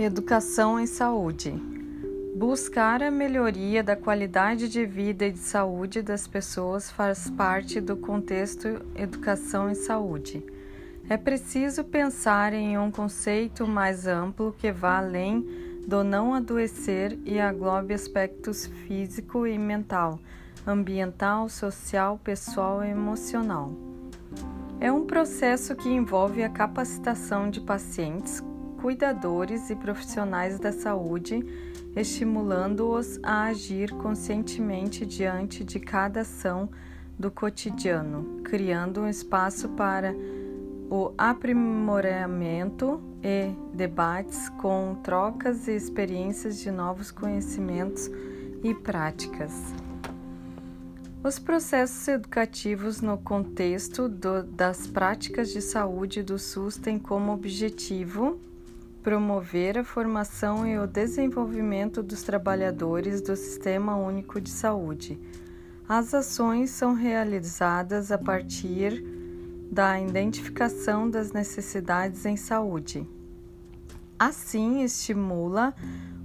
Educação em saúde. Buscar a melhoria da qualidade de vida e de saúde das pessoas faz parte do contexto educação em saúde. É preciso pensar em um conceito mais amplo que vá além do não adoecer e aglobe aspectos físico e mental, ambiental, social, pessoal e emocional. É um processo que envolve a capacitação de pacientes cuidadores e profissionais da saúde, estimulando-os a agir conscientemente diante de cada ação do cotidiano, criando um espaço para o aprimoramento e debates com trocas e experiências de novos conhecimentos e práticas. Os processos educativos no contexto do, das práticas de saúde do SUS têm como objetivo promover a formação e o desenvolvimento dos trabalhadores do Sistema Único de Saúde. As ações são realizadas a partir da identificação das necessidades em saúde. Assim, estimula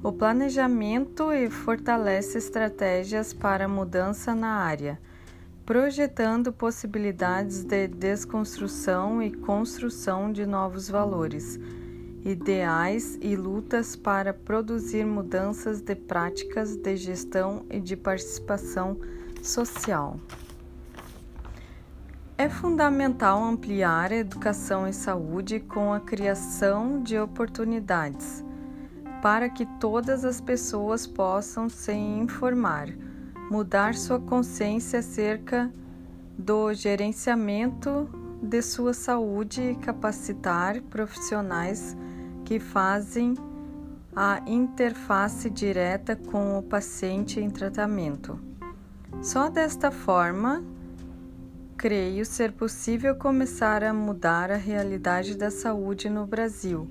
o planejamento e fortalece estratégias para mudança na área, projetando possibilidades de desconstrução e construção de novos valores ideais e lutas para produzir mudanças de práticas de gestão e de participação social. É fundamental ampliar a educação em saúde com a criação de oportunidades para que todas as pessoas possam se informar, mudar sua consciência acerca do gerenciamento de sua saúde e capacitar profissionais que fazem a interface direta com o paciente em tratamento. Só desta forma, creio ser possível começar a mudar a realidade da saúde no Brasil,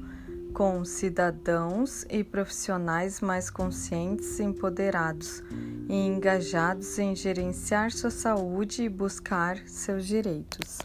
com cidadãos e profissionais mais conscientes, empoderados e engajados em gerenciar sua saúde e buscar seus direitos.